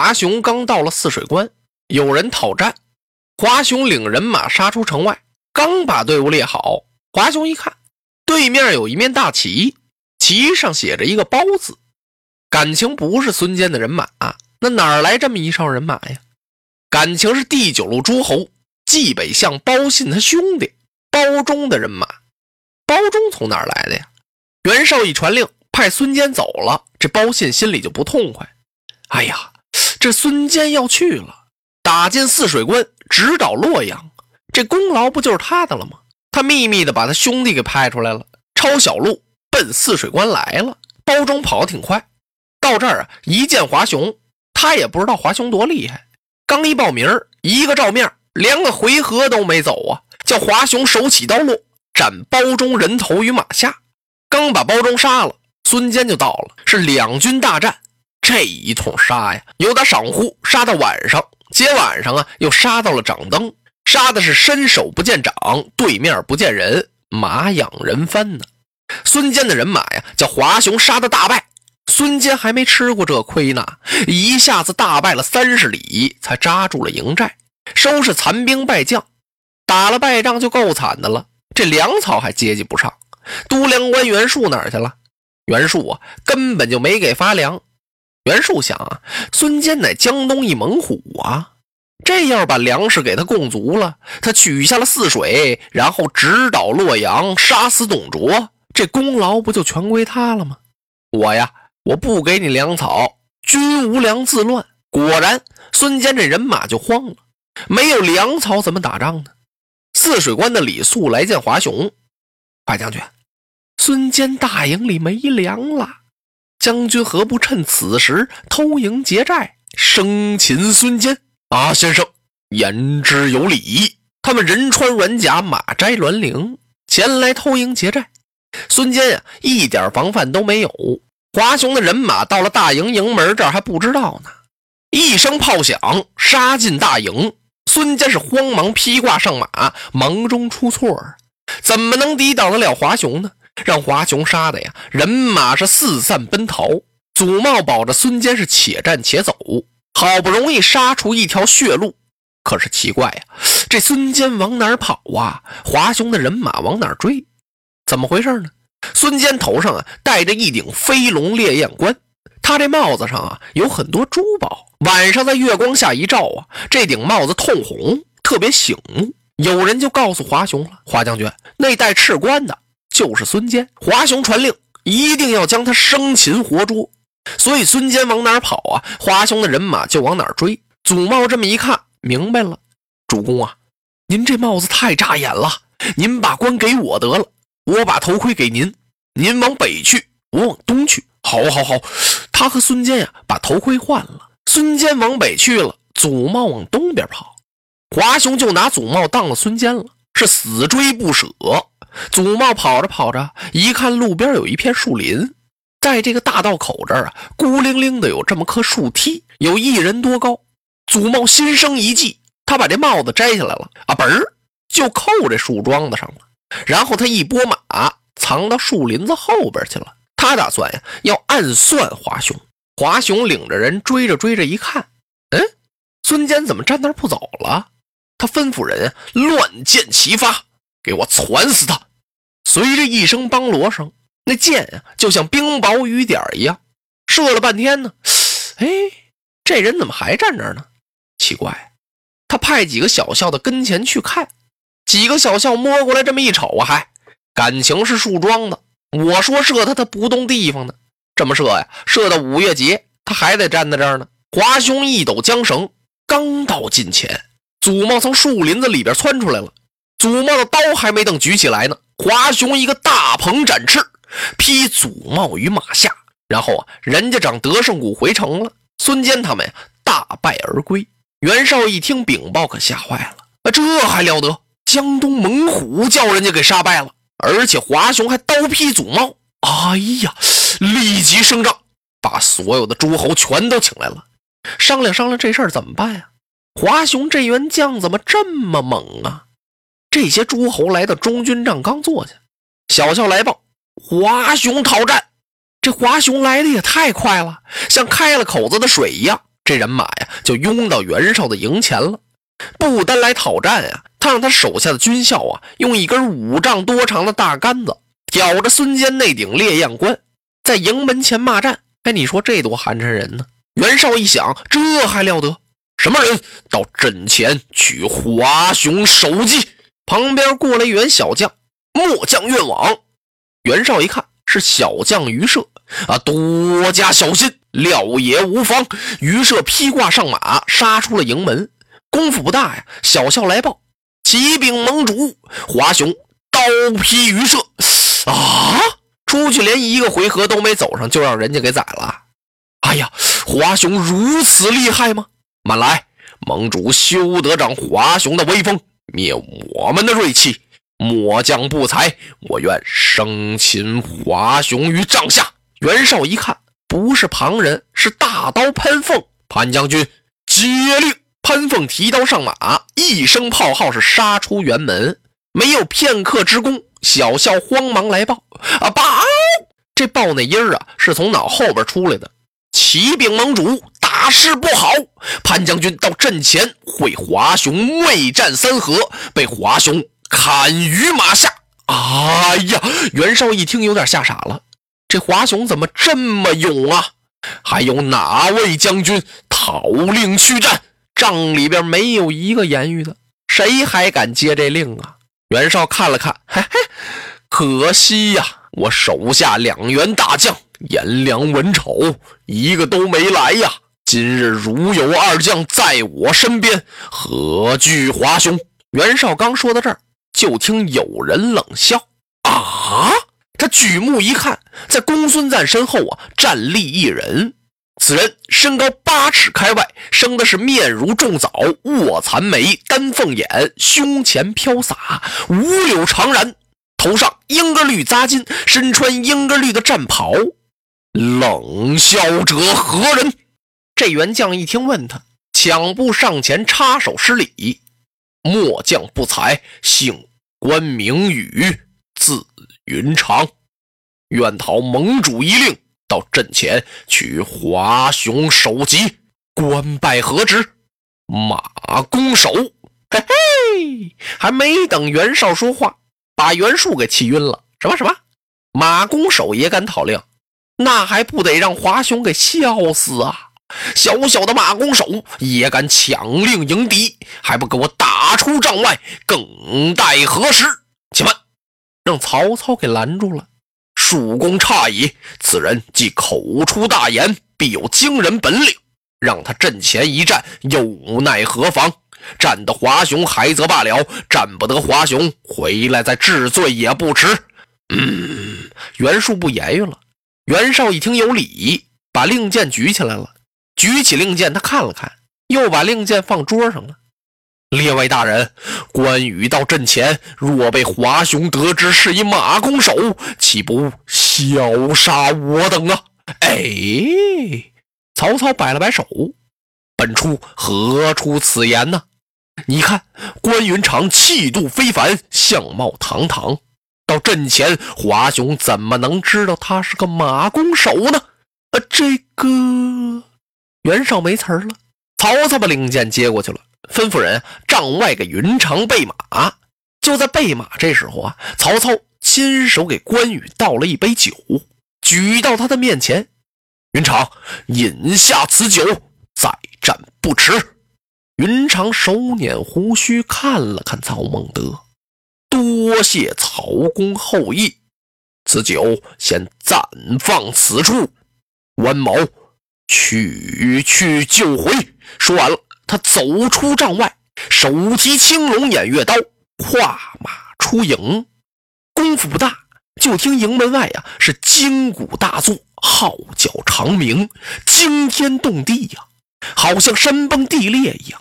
华雄刚到了泗水关，有人讨战。华雄领人马杀出城外，刚把队伍列好，华雄一看，对面有一面大旗，旗上写着一个“包”字，感情不是孙坚的人马，那哪来这么一哨人马呀？感情是第九路诸侯冀北相包信他兄弟包忠的人马。包忠从哪来的呀？袁绍一传令，派孙坚走了，这包信心里就不痛快。哎呀！这孙坚要去了，打进泗水关，直捣洛阳，这功劳不就是他的了吗？他秘密的把他兄弟给派出来了，抄小路奔泗水关来了。包中跑得挺快，到这儿啊，一见华雄，他也不知道华雄多厉害，刚一报名一个照面，连个回合都没走啊，叫华雄手起刀落，斩包中人头于马下。刚把包中杀了，孙坚就到了，是两军大战。这一通杀呀，由打晌午杀到晚上，接晚上啊，又杀到了掌灯，杀的是伸手不见掌，对面不见人，马仰人翻呢。孙坚的人马呀，叫华雄杀的大败，孙坚还没吃过这亏呢，一下子大败了三十里，才扎住了营寨，收拾残兵败将，打了败仗就够惨的了，这粮草还接济不上。都粮官袁术哪儿去了？袁术啊，根本就没给发粮。袁术想啊，孙坚乃江东一猛虎啊，这要把粮食给他供足了，他取下了泗水，然后直捣洛阳，杀死董卓，这功劳不就全归他了吗？我呀，我不给你粮草，军无粮自乱。果然，孙坚这人马就慌了，没有粮草怎么打仗呢？泗水关的李肃来见华雄，快将军，孙坚大营里没粮了。将军何不趁此时偷营劫寨，生擒孙坚？啊，先生言之有理。他们人穿软甲，马摘銮铃，前来偷营劫寨。孙坚呀，一点防范都没有。华雄的人马到了大营营门这儿还不知道呢。一声炮响，杀进大营。孙坚是慌忙披挂上马，忙中出错，怎么能抵挡得了华雄呢？让华雄杀的呀，人马是四散奔逃。祖茂保着孙坚是且战且走，好不容易杀出一条血路。可是奇怪呀，这孙坚往哪儿跑啊？华雄的人马往哪儿追？怎么回事呢？孙坚头上啊戴着一顶飞龙烈焰冠，他这帽子上啊有很多珠宝，晚上在月光下一照啊，这顶帽子通红，特别醒目。有人就告诉华雄了：“华将军，那戴赤冠的。”就是孙坚，华雄传令，一定要将他生擒活捉。所以孙坚往哪儿跑啊？华雄的人马就往哪儿追。祖茂这么一看，明白了，主公啊，您这帽子太扎眼了，您把冠给我得了，我把头盔给您，您往北去，我往东去。好，好，好。他和孙坚呀，把头盔换了。孙坚往北去了，祖茂往东边跑。华雄就拿祖茂当了孙坚了，是死追不舍。祖茂跑着跑着，一看路边有一片树林，在这个大道口这儿啊，孤零零的有这么棵树梯，有一人多高。祖茂心生一计，他把这帽子摘下来了，啊，嘣儿就扣这树桩子上了。然后他一拨马，藏到树林子后边去了。他打算呀，要暗算华雄。华雄领着人追着追着，一看，嗯，孙坚怎么站那不走了？他吩咐人乱箭齐发。给我攒死他！随着一声梆锣声，那箭啊，就像冰雹雨点一样，射了半天呢。哎，这人怎么还站这儿呢？奇怪，他派几个小校的跟前去看，几个小校摸过来这么一瞅啊，还感情是树桩子。我说射他，他不动地方呢。这么射呀，射到五月节，他还得站在这儿呢。华雄一抖缰绳，刚到近前，祖茂从树林子里边窜出来了。祖茂的刀还没等举起来呢，华雄一个大鹏展翅，劈祖茂于马下。然后啊，人家长德胜谷回城了，孙坚他们呀大败而归。袁绍一听禀报，可吓坏了啊！这还了得？江东猛虎叫人家给杀败了，而且华雄还刀劈祖茂。哎呀！立即升帐，把所有的诸侯全都请来了，商量商量这事儿怎么办呀？华雄这员将怎么这么猛啊？这些诸侯来到中军帐刚坐下，小校来报：华雄讨战。这华雄来的也太快了，像开了口子的水一样，这人马呀就拥到袁绍的营前了。不单来讨战呀，他让他手下的军校啊用一根五丈多长的大杆子挑着孙坚那顶烈焰冠。在营门前骂战，哎，你说这多寒碜人呢？袁绍一想，这还了得？什么人到阵前取华雄首级？旁边过来一员小将，末将愿往。袁绍一看是小将于射啊，多加小心，料也无妨。于射披挂上马，杀出了营门。功夫不大呀，小校来报：启禀盟主，华雄刀劈于射啊！出去连一个回合都没走上，就让人家给宰了。哎呀，华雄如此厉害吗？慢来，盟主休得长华雄的威风，灭我们的锐气。末将不才，我愿生擒华雄于帐下。袁绍一看，不是旁人，是大刀潘凤。潘将军接令。潘凤提刀上马，一声炮号是杀出辕门，没有片刻之功。小校慌忙来报：“啊，报！这报那音儿啊，是从脑后边出来的。启禀盟主，大事不好！潘将军到阵前会华雄未战三合，被华雄砍于马下。哎呀！袁绍一听，有点吓傻了。这华雄怎么这么勇啊？还有哪位将军讨令去战？帐里边没有一个言语的，谁还敢接这令啊？袁绍看了看，嘿嘿，可惜呀，我手下两员大将颜良、文丑一个都没来呀。今日如有二将在我身边，何惧华雄？袁绍刚说到这儿，就听有人冷笑：“啊！”他举目一看，在公孙瓒身后啊，站立一人。此人身高八尺开外，生的是面如重枣，卧蚕眉，丹凤眼，胸前飘洒五柳长髯，头上英格绿扎金，身穿英格绿的战袍。冷笑者何人？这员将一听，问他，抢步上前插手施礼：“末将不才，姓关名羽，字云长，愿讨盟主一令。”到阵前取华雄首级，官拜何职？马弓手。嘿嘿，还没等袁绍说话，把袁术给气晕了。什么什么？马弓手也敢讨令？那还不得让华雄给笑死啊！小小的马弓手也敢抢令迎敌，还不给我打出帐外？更待何时？且慢，让曹操给拦住了。主公诧异，此人既口出大言，必有惊人本领。让他阵前一战，又奈何妨？战得华雄还则罢了，战不得华雄，回来再治罪也不迟。嗯，袁术不言语了。袁绍一听有理，把令箭举起来了。举起令箭，他看了看，又把令箭放桌上了。列位大人，关羽到阵前，若被华雄得知是一马弓手，岂不笑杀我等啊？哎，曹操摆了摆手，本初何出此言呢？你看关云长气度非凡，相貌堂堂，到阵前，华雄怎么能知道他是个马弓手呢？啊，这个袁绍没词儿了。曹操把令箭接过去了。吩咐人帐外给云长备马。就在备马这时候啊，曹操亲手给关羽倒了一杯酒，举到他的面前：“云长，饮下此酒，再战不迟。”云长手捻胡须，看了看曹孟德：“多谢曹公厚意，此酒先暂放此处。关某取去就回。”说完了。他走出帐外，手提青龙偃月刀，跨马出营。功夫不大，就听营门外呀是金鼓大作，号角长鸣，惊天动地呀，好像山崩地裂一样。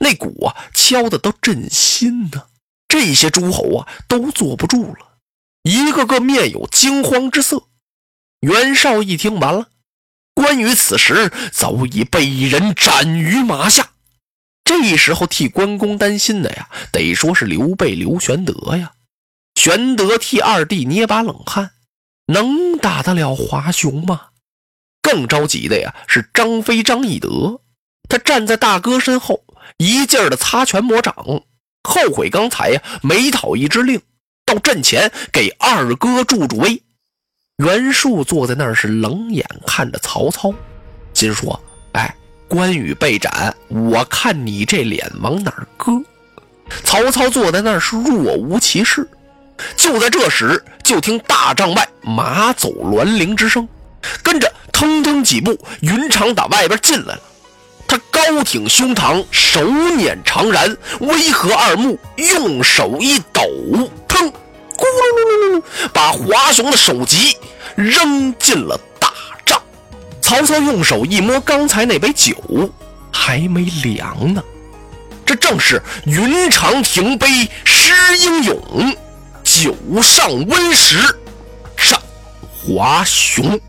那鼓啊敲的都震心呢。这些诸侯啊都坐不住了，一个个面有惊慌之色。袁绍一听完了，关羽此时早已被人斩于马下。这时候替关公担心的呀，得说是刘备刘玄德呀。玄德替二弟捏把冷汗，能打得了华雄吗？更着急的呀是张飞张翼德，他站在大哥身后，一劲儿的擦拳抹掌，后悔刚才呀没讨一支令，到阵前给二哥助助威。袁术坐在那儿是冷眼看着曹操，心说：“哎，关羽被斩，我看你这脸往哪儿搁？”曹操坐在那儿是若无其事。就在这时，就听大帐外马走銮铃之声，跟着腾腾几步，云长打外边进来了。他高挺胸膛，手捻长髯，微合二目，用手一抖，腾，咕噜噜噜噜，把华雄的首级。扔进了大帐，曹操用手一摸，刚才那杯酒还没凉呢。这正是云长停杯诗英勇，酒上温时战华雄。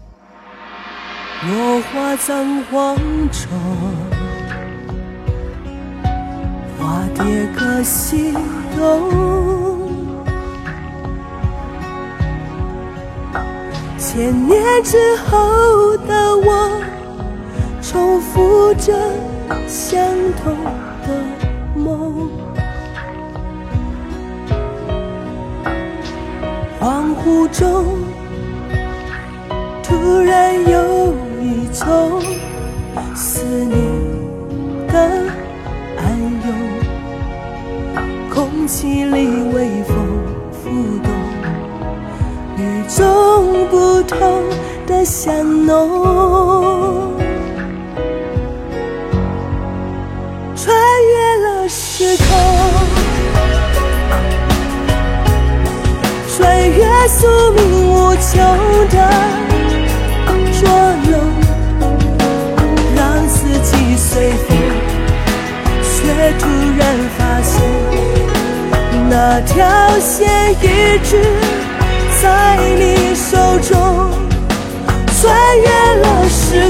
落花葬黄冢，花蝶各西东。千年之后的我，重复着相同的梦。恍惚中，突然有一种思念的暗涌，空气里种不同的香浓，穿越了时空，穿越宿命无穷的捉弄，让四季随风，却突然发现那条线一直。在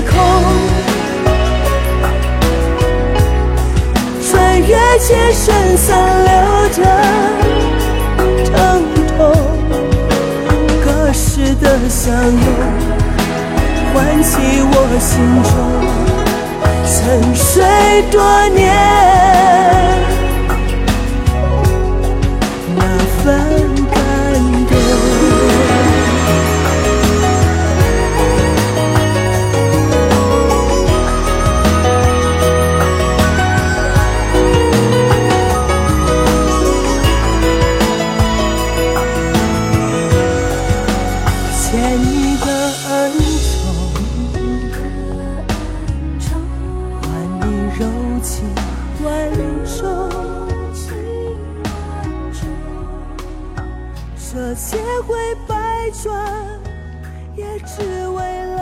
空，穿越千生残留的疼痛，隔世的相拥，唤起我心中沉睡多年。这千回百转，也只为了